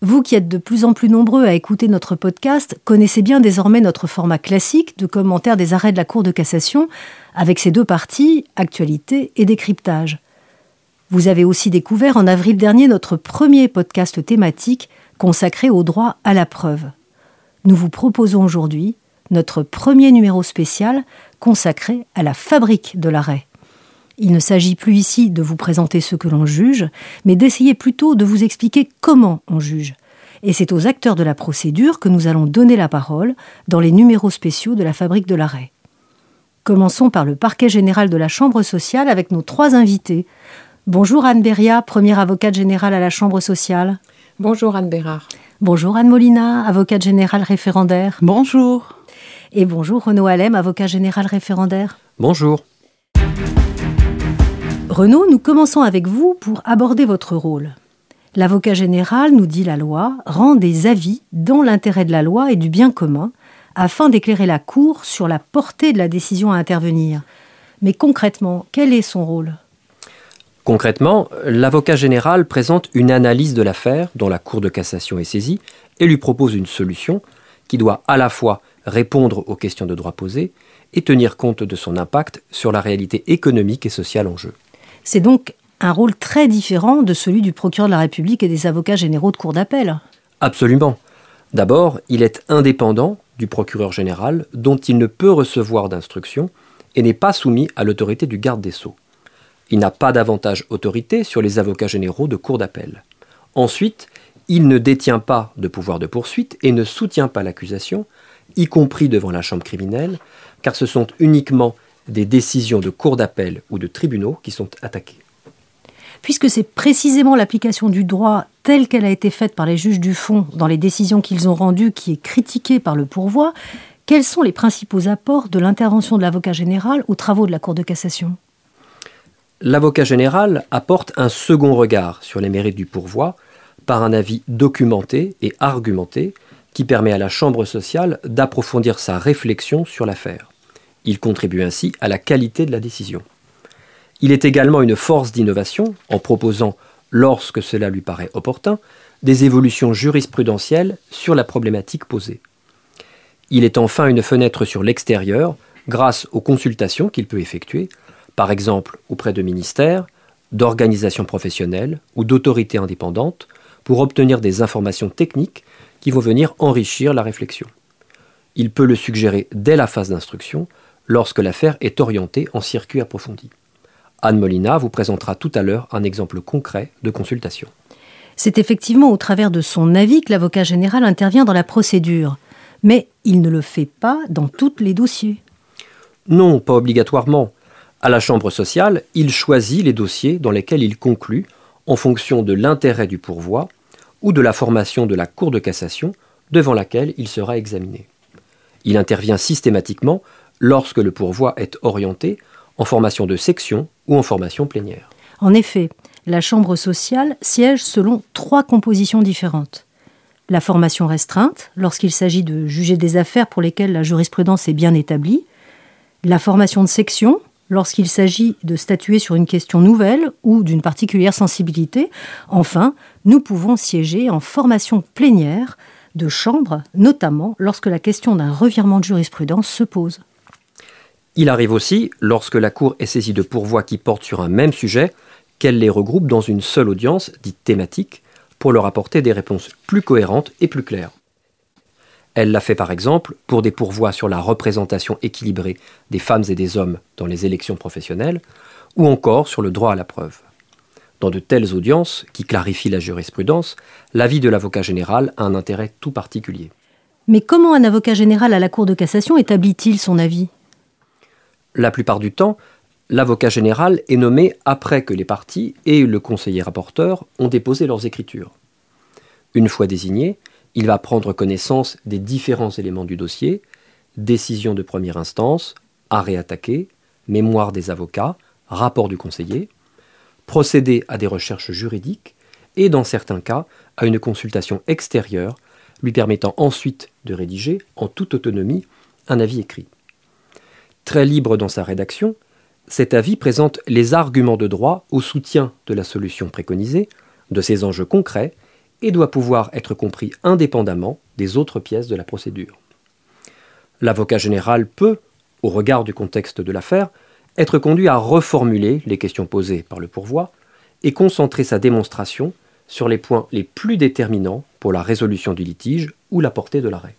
Vous qui êtes de plus en plus nombreux à écouter notre podcast connaissez bien désormais notre format classique de commentaire des arrêts de la Cour de cassation avec ses deux parties, actualité et décryptage. Vous avez aussi découvert en avril dernier notre premier podcast thématique consacré au droit à la preuve. Nous vous proposons aujourd'hui notre premier numéro spécial consacré à la fabrique de l'arrêt. Il ne s'agit plus ici de vous présenter ce que l'on juge, mais d'essayer plutôt de vous expliquer comment on juge. Et c'est aux acteurs de la procédure que nous allons donner la parole dans les numéros spéciaux de la fabrique de l'arrêt. Commençons par le parquet général de la Chambre sociale avec nos trois invités. Bonjour Anne Beria, première avocate générale à la Chambre sociale. Bonjour Anne Bérard. Bonjour Anne Molina, avocate générale référendaire. Bonjour. Et bonjour Renaud Alem, avocat général référendaire. Bonjour. Renaud, nous commençons avec vous pour aborder votre rôle. L'avocat général, nous dit la loi, rend des avis dans l'intérêt de la loi et du bien commun afin d'éclairer la Cour sur la portée de la décision à intervenir. Mais concrètement, quel est son rôle? Concrètement, l'avocat général présente une analyse de l'affaire dont la Cour de cassation est saisie et lui propose une solution qui doit à la fois répondre aux questions de droit posées et tenir compte de son impact sur la réalité économique et sociale en jeu. C'est donc un rôle très différent de celui du procureur de la République et des avocats généraux de cour d'appel. Absolument. D'abord, il est indépendant du procureur général dont il ne peut recevoir d'instruction et n'est pas soumis à l'autorité du garde des sceaux. Il n'a pas davantage autorité sur les avocats généraux de cour d'appel. Ensuite, il ne détient pas de pouvoir de poursuite et ne soutient pas l'accusation, y compris devant la chambre criminelle, car ce sont uniquement des décisions de cour d'appel ou de tribunaux qui sont attaquées. Puisque c'est précisément l'application du droit telle qu'elle a été faite par les juges du fond dans les décisions qu'ils ont rendues qui est critiquée par le pourvoi, quels sont les principaux apports de l'intervention de l'avocat général aux travaux de la Cour de cassation? L'avocat général apporte un second regard sur les mérites du pourvoi par un avis documenté et argumenté qui permet à la Chambre sociale d'approfondir sa réflexion sur l'affaire. Il contribue ainsi à la qualité de la décision. Il est également une force d'innovation en proposant, lorsque cela lui paraît opportun, des évolutions jurisprudentielles sur la problématique posée. Il est enfin une fenêtre sur l'extérieur grâce aux consultations qu'il peut effectuer, par exemple auprès de ministères, d'organisations professionnelles ou d'autorités indépendantes, pour obtenir des informations techniques qui vont venir enrichir la réflexion. Il peut le suggérer dès la phase d'instruction lorsque l'affaire est orientée en circuit approfondi. Anne Molina vous présentera tout à l'heure un exemple concret de consultation. C'est effectivement au travers de son avis que l'avocat général intervient dans la procédure, mais il ne le fait pas dans tous les dossiers. Non, pas obligatoirement. À la Chambre sociale, il choisit les dossiers dans lesquels il conclut en fonction de l'intérêt du pourvoi ou de la formation de la Cour de cassation devant laquelle il sera examiné. Il intervient systématiquement lorsque le pourvoi est orienté en formation de section ou en formation plénière. En effet, la Chambre sociale siège selon trois compositions différentes. La formation restreinte, lorsqu'il s'agit de juger des affaires pour lesquelles la jurisprudence est bien établie. La formation de section, lorsqu'il s'agit de statuer sur une question nouvelle ou d'une particulière sensibilité. Enfin, nous pouvons siéger en formation plénière de chambre, notamment lorsque la question d'un revirement de jurisprudence se pose. Il arrive aussi, lorsque la Cour est saisie de pourvois qui portent sur un même sujet, qu'elle les regroupe dans une seule audience, dite thématique, pour leur apporter des réponses plus cohérentes et plus claires. Elle l'a fait par exemple pour des pourvois sur la représentation équilibrée des femmes et des hommes dans les élections professionnelles, ou encore sur le droit à la preuve. Dans de telles audiences, qui clarifient la jurisprudence, l'avis de l'avocat général a un intérêt tout particulier. Mais comment un avocat général à la Cour de cassation établit-il son avis? La plupart du temps, l'avocat général est nommé après que les parties et le conseiller rapporteur ont déposé leurs écritures. Une fois désigné, il va prendre connaissance des différents éléments du dossier, décision de première instance, arrêt attaqué, mémoire des avocats, rapport du conseiller, procéder à des recherches juridiques et, dans certains cas, à une consultation extérieure, lui permettant ensuite de rédiger, en toute autonomie, un avis écrit. Très libre dans sa rédaction, cet avis présente les arguments de droit au soutien de la solution préconisée, de ses enjeux concrets, et doit pouvoir être compris indépendamment des autres pièces de la procédure. L'avocat général peut, au regard du contexte de l'affaire, être conduit à reformuler les questions posées par le pourvoi et concentrer sa démonstration sur les points les plus déterminants pour la résolution du litige ou la portée de l'arrêt.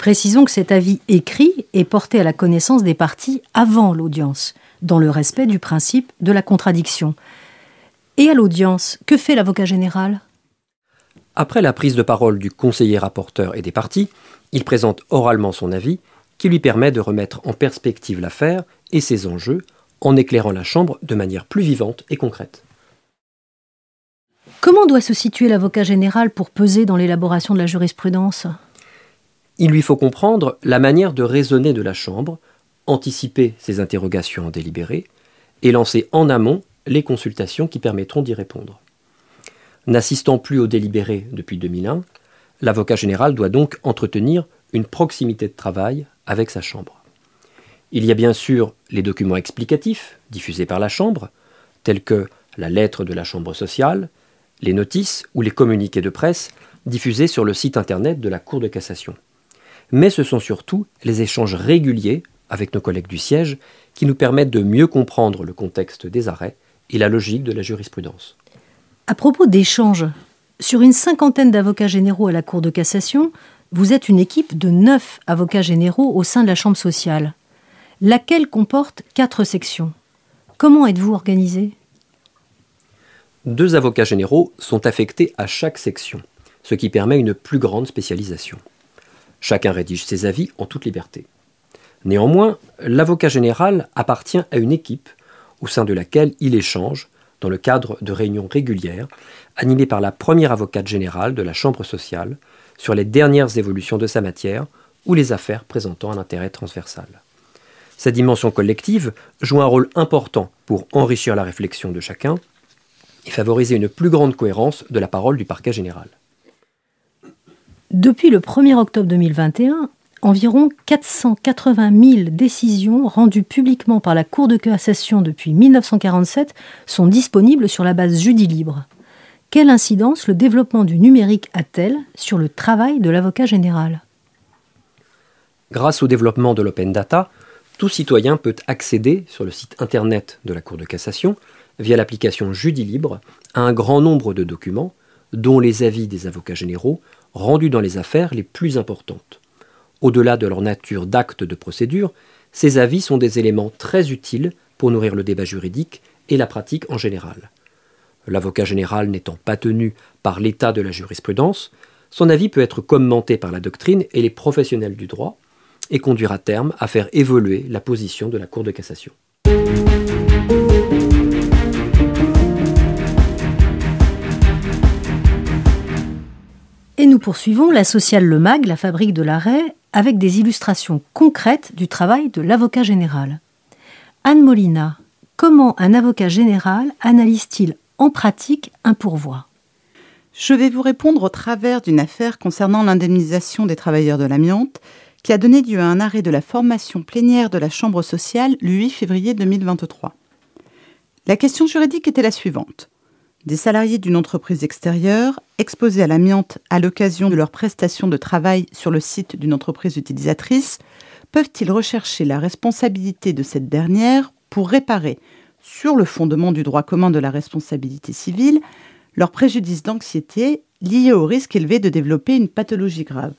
Précisons que cet avis écrit est porté à la connaissance des parties avant l'audience, dans le respect du principe de la contradiction. Et à l'audience, que fait l'avocat général? Après la prise de parole du conseiller rapporteur et des parties, il présente oralement son avis qui lui permet de remettre en perspective l'affaire et ses enjeux en éclairant la Chambre de manière plus vivante et concrète. Comment doit se situer l'avocat général pour peser dans l'élaboration de la jurisprudence? Il lui faut comprendre la manière de raisonner de la Chambre anticiper ces interrogations délibérées et lancer en amont les consultations qui permettront d'y répondre. N'assistant plus au délibéré depuis 2001, l'avocat général doit donc entretenir une proximité de travail avec sa chambre. Il y a bien sûr les documents explicatifs diffusés par la chambre, tels que la lettre de la chambre sociale, les notices ou les communiqués de presse diffusés sur le site internet de la Cour de cassation. Mais ce sont surtout les échanges réguliers avec nos collègues du siège qui nous permettent de mieux comprendre le contexte des arrêts et la logique de la jurisprudence. À propos d'échanges, sur une cinquantaine d'avocats généraux à la Cour de cassation, vous êtes une équipe de neuf avocats généraux au sein de la Chambre sociale, laquelle comporte quatre sections? Comment êtes-vous organisé? Deux avocats généraux sont affectés à chaque section, ce qui permet une plus grande spécialisation. Chacun rédige ses avis en toute liberté. Néanmoins, l'avocat général appartient à une équipe au sein de laquelle il échange, dans le cadre de réunions régulières, animées par la première avocate générale de la Chambre sociale, sur les dernières évolutions de sa matière ou les affaires présentant un intérêt transversal. Cette dimension collective joue un rôle important pour enrichir la réflexion de chacun et favoriser une plus grande cohérence de la parole du parquet général. Depuis le 1er octobre 2021, environ 480 000 décisions rendues publiquement par la Cour de cassation depuis 1947 sont disponibles sur la base Libre. Quelle incidence le développement du numérique a-t-elle sur le travail de l'avocat général? Grâce au développement de l'open data, tout citoyen peut accéder sur le site internet de la Cour de cassation, via l'application Libre, à un grand nombre de documents, dont les avis des avocats généraux, rendus dans les affaires les plus importantes. Au-delà de leur nature d'acte de procédure, ces avis sont des éléments très utiles pour nourrir le débat juridique et la pratique en général. L'avocat général n'étant pas tenu par l'état de la jurisprudence, son avis peut être commenté par la doctrine et les professionnels du droit et conduire à terme à faire évoluer la position de la Cour de cassation. Poursuivons la sociale Le Mag, la fabrique de l'arrêt, avec des illustrations concrètes du travail de l'avocat général. Anne Molina, comment un avocat général analyse-t-il en pratique un pourvoi? Je vais vous répondre au travers d'une affaire concernant l'indemnisation des travailleurs de l'amiante qui a donné lieu à un arrêt de la formation plénière de la Chambre sociale le 8 février 2023. La question juridique était la suivante. Des salariés d'une entreprise extérieure, exposés à l'amiante à l'occasion de leur prestation de travail sur le site d'une entreprise utilisatrice, peuvent-ils rechercher la responsabilité de cette dernière pour réparer, sur le fondement du droit commun de la responsabilité civile, leur préjudice d'anxiété lié au risque élevé de développer une pathologie grave?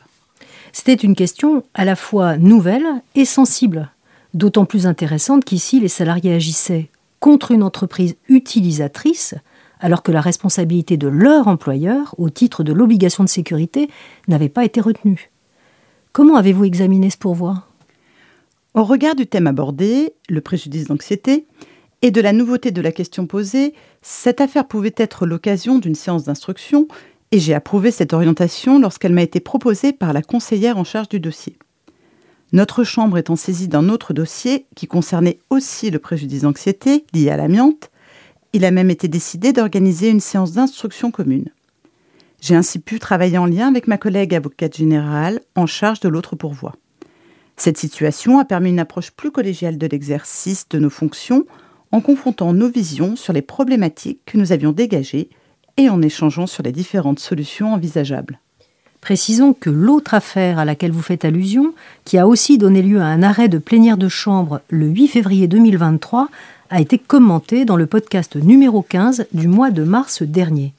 C'était une question à la fois nouvelle et sensible, d'autant plus intéressante qu'ici les salariés agissaient contre une entreprise utilisatrice, alors que la responsabilité de leur employeur, au titre de l'obligation de sécurité, n'avait pas été retenue. Comment avez-vous examiné ce pourvoi? Au regard du thème abordé, le préjudice d'anxiété, et de la nouveauté de la question posée, cette affaire pouvait être l'occasion d'une séance d'instruction et j'ai approuvé cette orientation lorsqu'elle m'a été proposée par la conseillère en charge du dossier. Notre chambre étant saisie d'un autre dossier qui concernait aussi le préjudice d'anxiété lié à l'amiante, il a même été décidé d'organiser une séance d'instruction commune. J'ai ainsi pu travailler en lien avec ma collègue avocate générale en charge de l'autre pourvoi. Cette situation a permis une approche plus collégiale de l'exercice de nos fonctions en confrontant nos visions sur les problématiques que nous avions dégagées et en échangeant sur les différentes solutions envisageables. Précisons que l'autre affaire à laquelle vous faites allusion, qui a aussi donné lieu à un arrêt de plénière de chambre le 8 février 2023, a été commentée dans le podcast numéro 15 du mois de mars dernier.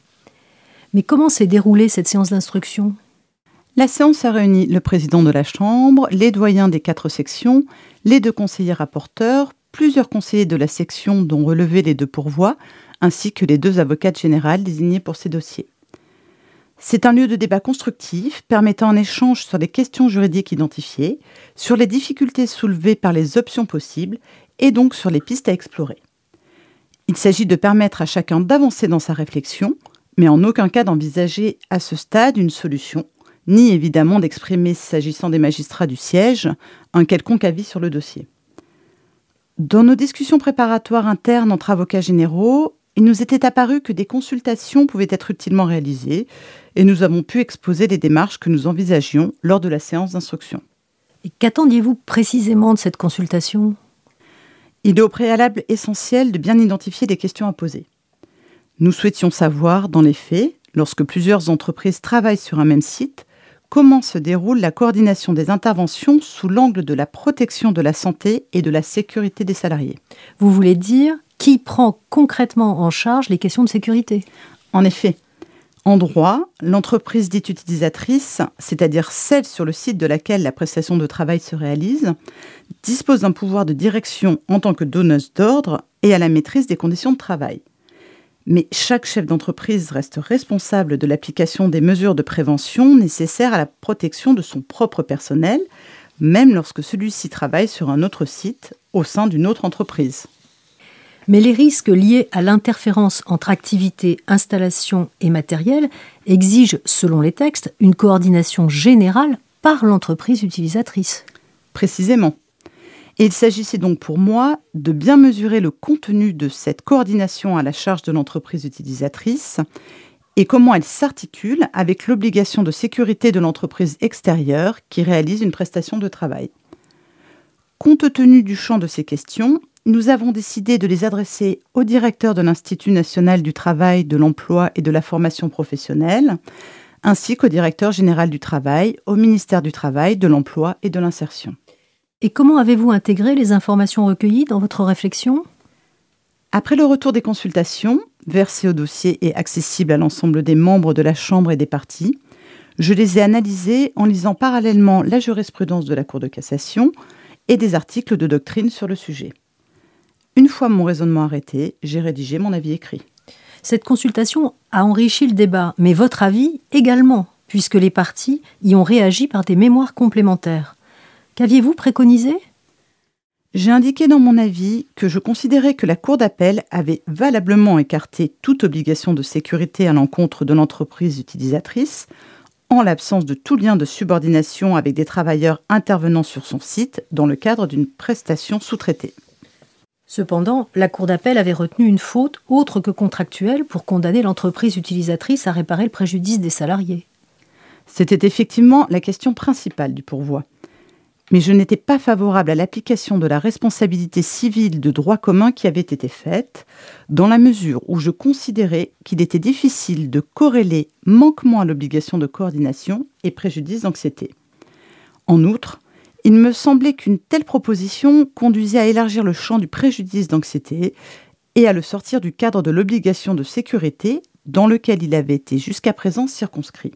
Mais comment s'est déroulée cette séance d'instruction? La séance a réuni le président de la Chambre, les doyens des quatre sections, les deux conseillers rapporteurs, plusieurs conseillers de la section dont relevaient les deux pourvois, ainsi que les deux avocates générales désignées pour ces dossiers. C'est un lieu de débat constructif permettant un échange sur les questions juridiques identifiées, sur les difficultés soulevées par les options possibles et donc sur les pistes à explorer. Il s'agit de permettre à chacun d'avancer dans sa réflexion, mais en aucun cas d'envisager à ce stade une solution, ni évidemment d'exprimer, s'agissant des magistrats du siège, un quelconque avis sur le dossier. Dans nos discussions préparatoires internes entre avocats généraux, il nous était apparu que des consultations pouvaient être utilement réalisées et nous avons pu exposer les démarches que nous envisagions lors de la séance d'instruction. Et qu'attendiez-vous précisément de cette consultation? Il est au préalable essentiel de bien identifier les questions à poser. Nous souhaitions savoir, dans les faits, lorsque plusieurs entreprises travaillent sur un même site, comment se déroule la coordination des interventions sous l'angle de la protection de la santé et de la sécurité des salariés. Vous voulez dire qui prend concrètement en charge les questions de sécurité? En effet, en droit, l'entreprise dite utilisatrice, c'est-à-dire celle sur le site de laquelle la prestation de travail se réalise, dispose d'un pouvoir de direction en tant que donneuse d'ordre et à la maîtrise des conditions de travail. Mais chaque chef d'entreprise reste responsable de l'application des mesures de prévention nécessaires à la protection de son propre personnel, même lorsque celui-ci travaille sur un autre site au sein d'une autre entreprise. Mais les risques liés à l'interférence entre activité, installation et matériel exigent, selon les textes, une coordination générale par l'entreprise utilisatrice. Précisément. Il s'agissait donc pour moi de bien mesurer le contenu de cette coordination à la charge de l'entreprise utilisatrice et comment elle s'articule avec l'obligation de sécurité de l'entreprise extérieure qui réalise une prestation de travail. Compte tenu du champ de ces questions, nous avons décidé de les adresser au directeur de l'Institut national du travail, de l'emploi et de la formation professionnelle, ainsi qu'au directeur général du travail, au ministère du Travail, de l'Emploi et de l'Insertion. Et comment avez-vous intégré les informations recueillies dans votre réflexion? Après le retour des consultations, versées au dossier et accessibles à l'ensemble des membres de la Chambre et des parties, je les ai analysées en lisant parallèlement la jurisprudence de la Cour de cassation et des articles de doctrine sur le sujet. Une fois mon raisonnement arrêté, j'ai rédigé mon avis écrit. Cette consultation a enrichi le débat, mais votre avis également, puisque les parties y ont réagi par des mémoires complémentaires. Qu'aviez-vous préconisé? J'ai indiqué dans mon avis que je considérais que la Cour d'appel avait valablement écarté toute obligation de sécurité à l'encontre de l'entreprise utilisatrice, en l'absence de tout lien de subordination avec des travailleurs intervenant sur son site dans le cadre d'une prestation sous-traitée. Cependant, la Cour d'appel avait retenu une faute autre que contractuelle pour condamner l'entreprise utilisatrice à réparer le préjudice des salariés. C'était effectivement la question principale du pourvoi. Mais je n'étais pas favorable à l'application de la responsabilité civile de droit commun qui avait été faite, dans la mesure où je considérais qu'il était difficile de corréler manquement à l'obligation de coordination et préjudice d'anxiété. En outre, il me semblait qu'une telle proposition conduisait à élargir le champ du préjudice d'anxiété et à le sortir du cadre de l'obligation de sécurité dans lequel il avait été jusqu'à présent circonscrit.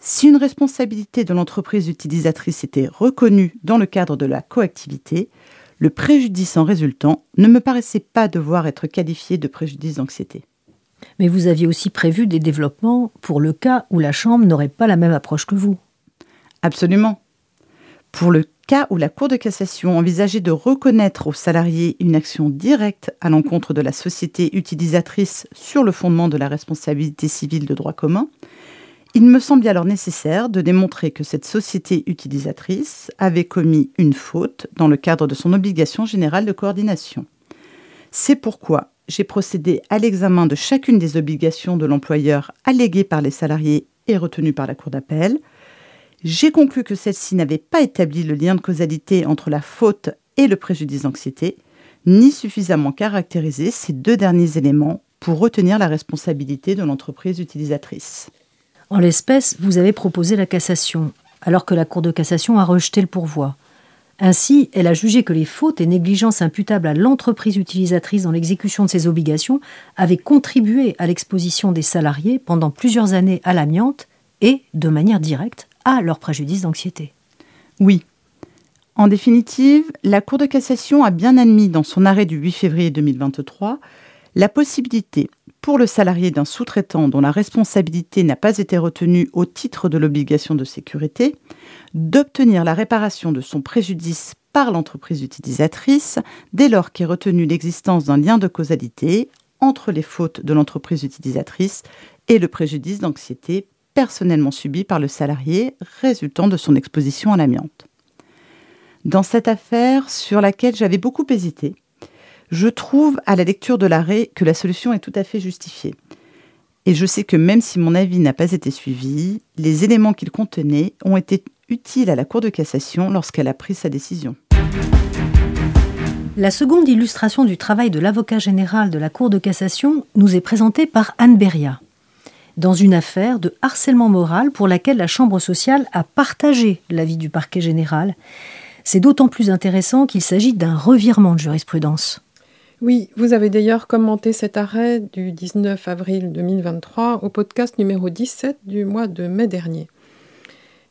Si une responsabilité de l'entreprise utilisatrice était reconnue dans le cadre de la coactivité, le préjudice en résultant ne me paraissait pas devoir être qualifié de préjudice d'anxiété. Mais vous aviez aussi prévu des développements pour le cas où la Chambre n'aurait pas la même approche que vous. Absolument. Pour le cas où la Cour de cassation envisageait de reconnaître aux salariés une action directe à l'encontre de la société utilisatrice sur le fondement de la responsabilité civile de droit commun, il me semble alors nécessaire de démontrer que cette société utilisatrice avait commis une faute dans le cadre de son obligation générale de coordination. C'est pourquoi j'ai procédé à l'examen de chacune des obligations de l'employeur alléguées par les salariés et retenues par la Cour d'appel. J'ai conclu que celle-ci n'avait pas établi le lien de causalité entre la faute et le préjudice d'anxiété, ni suffisamment caractérisé ces deux derniers éléments pour retenir la responsabilité de l'entreprise utilisatrice. En l'espèce, vous avez proposé la cassation, alors que la Cour de cassation a rejeté le pourvoi. Ainsi, elle a jugé que les fautes et négligences imputables à l'entreprise utilisatrice dans l'exécution de ses obligations avaient contribué à l'exposition des salariés pendant plusieurs années à l'amiante et, de manière directe, à leur préjudice d'anxiété. Oui. En définitive, la Cour de cassation a bien admis dans son arrêt du 8 février 2023 la possibilité pour le salarié d'un sous-traitant dont la responsabilité n'a pas été retenue au titre de l'obligation de sécurité d'obtenir la réparation de son préjudice par l'entreprise utilisatrice dès lors qu'est retenue l'existence d'un lien de causalité entre les fautes de l'entreprise utilisatrice et le préjudice d'anxiété personnellement subi par le salarié résultant de son exposition à l'amiante. Dans cette affaire sur laquelle j'avais beaucoup hésité, je trouve à la lecture de l'arrêt que la solution est tout à fait justifiée. Et je sais que même si mon avis n'a pas été suivi, les éléments qu'il contenait ont été utiles à la Cour de cassation lorsqu'elle a pris sa décision. La seconde illustration du travail de l'avocat général de la Cour de cassation nous est présentée par Anne Beria, dans une affaire de harcèlement moral pour laquelle la Chambre sociale a partagé l'avis du parquet général. C'est d'autant plus intéressant qu'il s'agit d'un revirement de jurisprudence. Oui, vous avez d'ailleurs commenté cet arrêt du 19 avril 2023 au podcast numéro 17 du mois de mai dernier.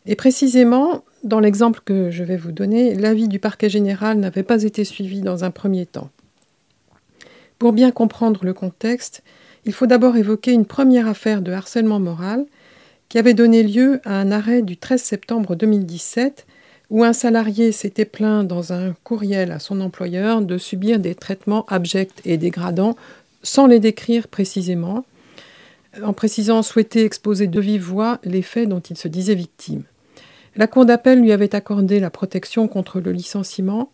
Et précisément, dans l'exemple que je vais vous donner, l'avis du parquet général n'avait pas été suivi dans un premier temps. Pour bien comprendre le contexte, il faut d'abord évoquer une première affaire de harcèlement moral qui avait donné lieu à un arrêt du 13 septembre 2017 où un salarié s'était plaint dans un courriel à son employeur de subir des traitements abjects et dégradants sans les décrire précisément, en précisant souhaiter exposer de vive voix les faits dont il se disait victime. La Cour d'appel lui avait accordé la protection contre le licenciement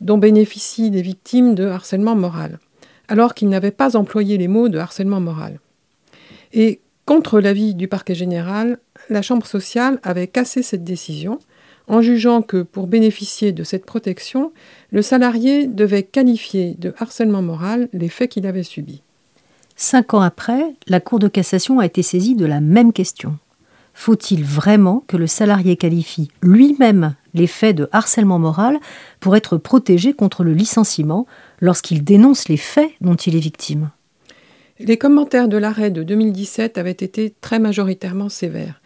dont bénéficient les victimes de harcèlement moral, alors qu'il n'avait pas employé les mots de harcèlement moral. Et contre l'avis du parquet général, la Chambre sociale avait cassé cette décision en jugeant que pour bénéficier de cette protection, le salarié devait qualifier de harcèlement moral les faits qu'il avait subis. Cinq ans après, la Cour de cassation a été saisie de la même question. Faut-il vraiment que le salarié qualifie lui-même les faits de harcèlement moral pour être protégé contre le licenciement lorsqu'il dénonce les faits dont il est victime Les commentaires de l'arrêt de 2017 avaient été très majoritairement sévères.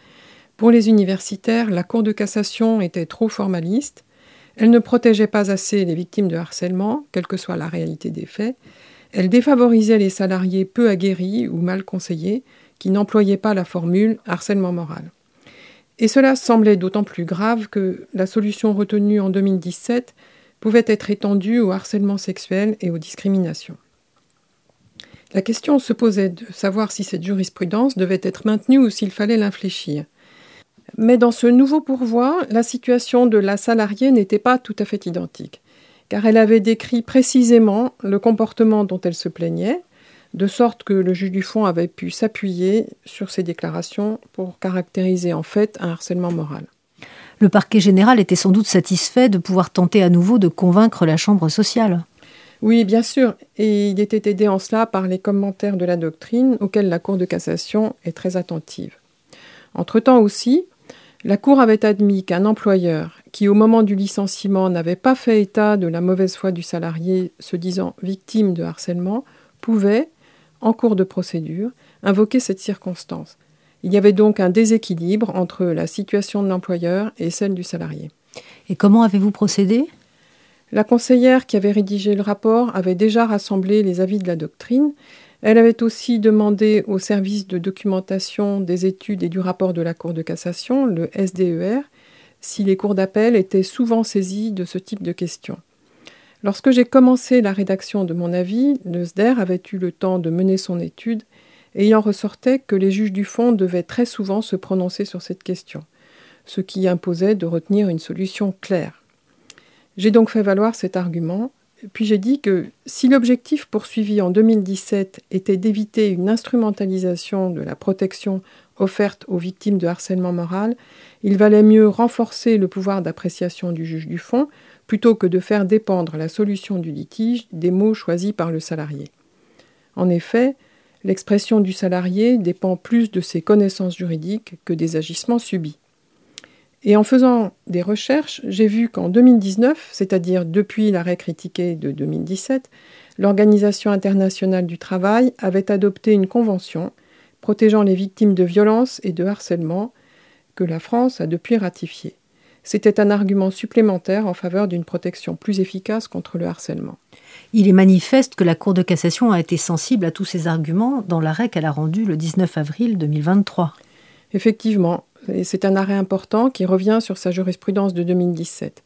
Pour les universitaires, la Cour de cassation était trop formaliste. Elle ne protégeait pas assez les victimes de harcèlement, quelle que soit la réalité des faits. Elle défavorisait les salariés peu aguerris ou mal conseillés qui n'employaient pas la formule harcèlement moral. Et cela semblait d'autant plus grave que la solution retenue en 2017 pouvait être étendue au harcèlement sexuel et aux discriminations. La question se posait de savoir si cette jurisprudence devait être maintenue ou s'il fallait l'infléchir. Mais dans ce nouveau pourvoi, la situation de la salariée n'était pas tout à fait identique, car elle avait décrit précisément le comportement dont elle se plaignait, de sorte que le juge du fond avait pu s'appuyer sur ces déclarations pour caractériser en fait un harcèlement moral. Le parquet général était sans doute satisfait de pouvoir tenter à nouveau de convaincre la Chambre sociale. Oui, bien sûr, et il était aidé en cela par les commentaires de la doctrine auxquels la Cour de cassation est très attentive. Entre-temps aussi, la Cour avait admis qu'un employeur qui, au moment du licenciement, n'avait pas fait état de la mauvaise foi du salarié se disant victime de harcèlement, pouvait, en cours de procédure, invoquer cette circonstance. Il y avait donc un déséquilibre entre la situation de l'employeur et celle du salarié. Et comment avez-vous procédé? La conseillère qui avait rédigé le rapport avait déjà rassemblé les avis de la doctrine elle avait aussi demandé au service de documentation des études et du rapport de la Cour de cassation, le SDER, si les cours d'appel étaient souvent saisis de ce type de questions. Lorsque j'ai commencé la rédaction de mon avis, le SDER avait eu le temps de mener son étude et il en ressortait que les juges du fond devaient très souvent se prononcer sur cette question, ce qui imposait de retenir une solution claire. J'ai donc fait valoir cet argument, puis j'ai dit que si l'objectif poursuivi en 2017 était d'éviter une instrumentalisation de la protection offerte aux victimes de harcèlement moral, il valait mieux renforcer le pouvoir d'appréciation du juge du fond plutôt que de faire dépendre la solution du litige des mots choisis par le salarié. En effet, l'expression du salarié dépend plus de ses connaissances juridiques que des agissements subis. Et en faisant des recherches, j'ai vu qu'en 2019, c'est-à-dire depuis l'arrêt critiqué de 2017, l'Organisation internationale du travail avait adopté une convention protégeant les victimes de violences et de harcèlement que la France a depuis ratifiée. C'était un argument supplémentaire en faveur d'une protection plus efficace contre le harcèlement. Il est manifeste que la Cour de cassation a été sensible à tous ces arguments dans l'arrêt qu'elle a rendu le 19 avril 2023. Effectivement, c'est un arrêt important qui revient sur sa jurisprudence de 2017.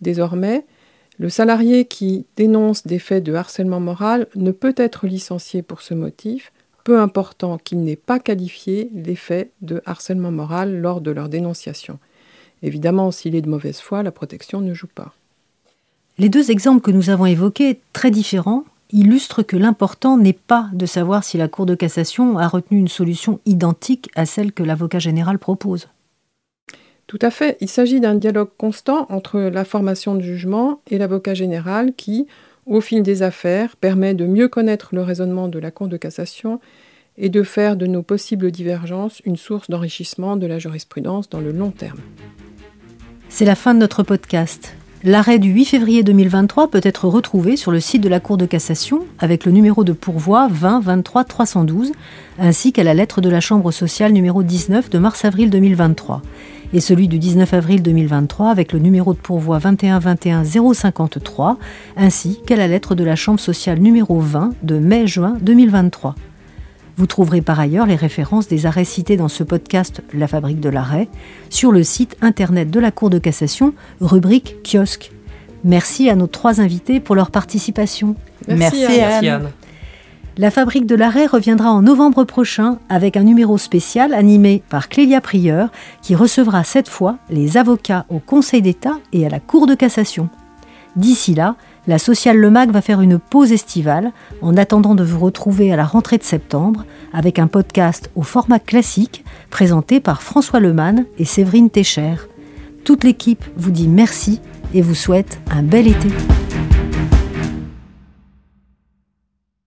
Désormais, le salarié qui dénonce des faits de harcèlement moral ne peut être licencié pour ce motif, peu important qu'il n'ait pas qualifié les faits de harcèlement moral lors de leur dénonciation. Évidemment, s'il est de mauvaise foi, la protection ne joue pas. Les deux exemples que nous avons évoqués, très différents, illustrent que l'important n'est pas de savoir si la Cour de cassation a retenu une solution identique à celle que l'avocat général propose. Tout à fait. Il s'agit d'un dialogue constant entre la formation de jugement et l'avocat général qui, au fil des affaires, permet de mieux connaître le raisonnement de la Cour de cassation et de faire de nos possibles divergences une source d'enrichissement de la jurisprudence dans le long terme. C'est la fin de notre podcast. L'arrêt du 8 février 2023 peut être retrouvé sur le site de la Cour de cassation avec le numéro de pourvoi 20 23 312 ainsi qu'à la lettre de la Chambre sociale numéro 19 de mars-avril 2023 et celui du 19 avril 2023 avec le numéro de pourvoi 21 21 053 ainsi qu'à la lettre de la Chambre sociale numéro 20 de mai-juin 2023. Vous trouverez par ailleurs les références des arrêts cités dans ce podcast La fabrique de l'arrêt sur le site internet de la Cour de cassation, rubrique kiosque. Merci à nos trois invités pour leur participation. Merci, Anne. La fabrique de l'arrêt reviendra en novembre prochain avec un numéro spécial animé par Clélia Prieur qui recevra cette fois les avocats au Conseil d'État et à la Cour de cassation. D'ici là, la Sociale Le Mag va faire une pause estivale en attendant de vous retrouver à la rentrée de septembre avec un podcast au format classique présenté par François Lemann et Séverine Técher. Toute l'équipe vous dit merci et vous souhaite un bel été.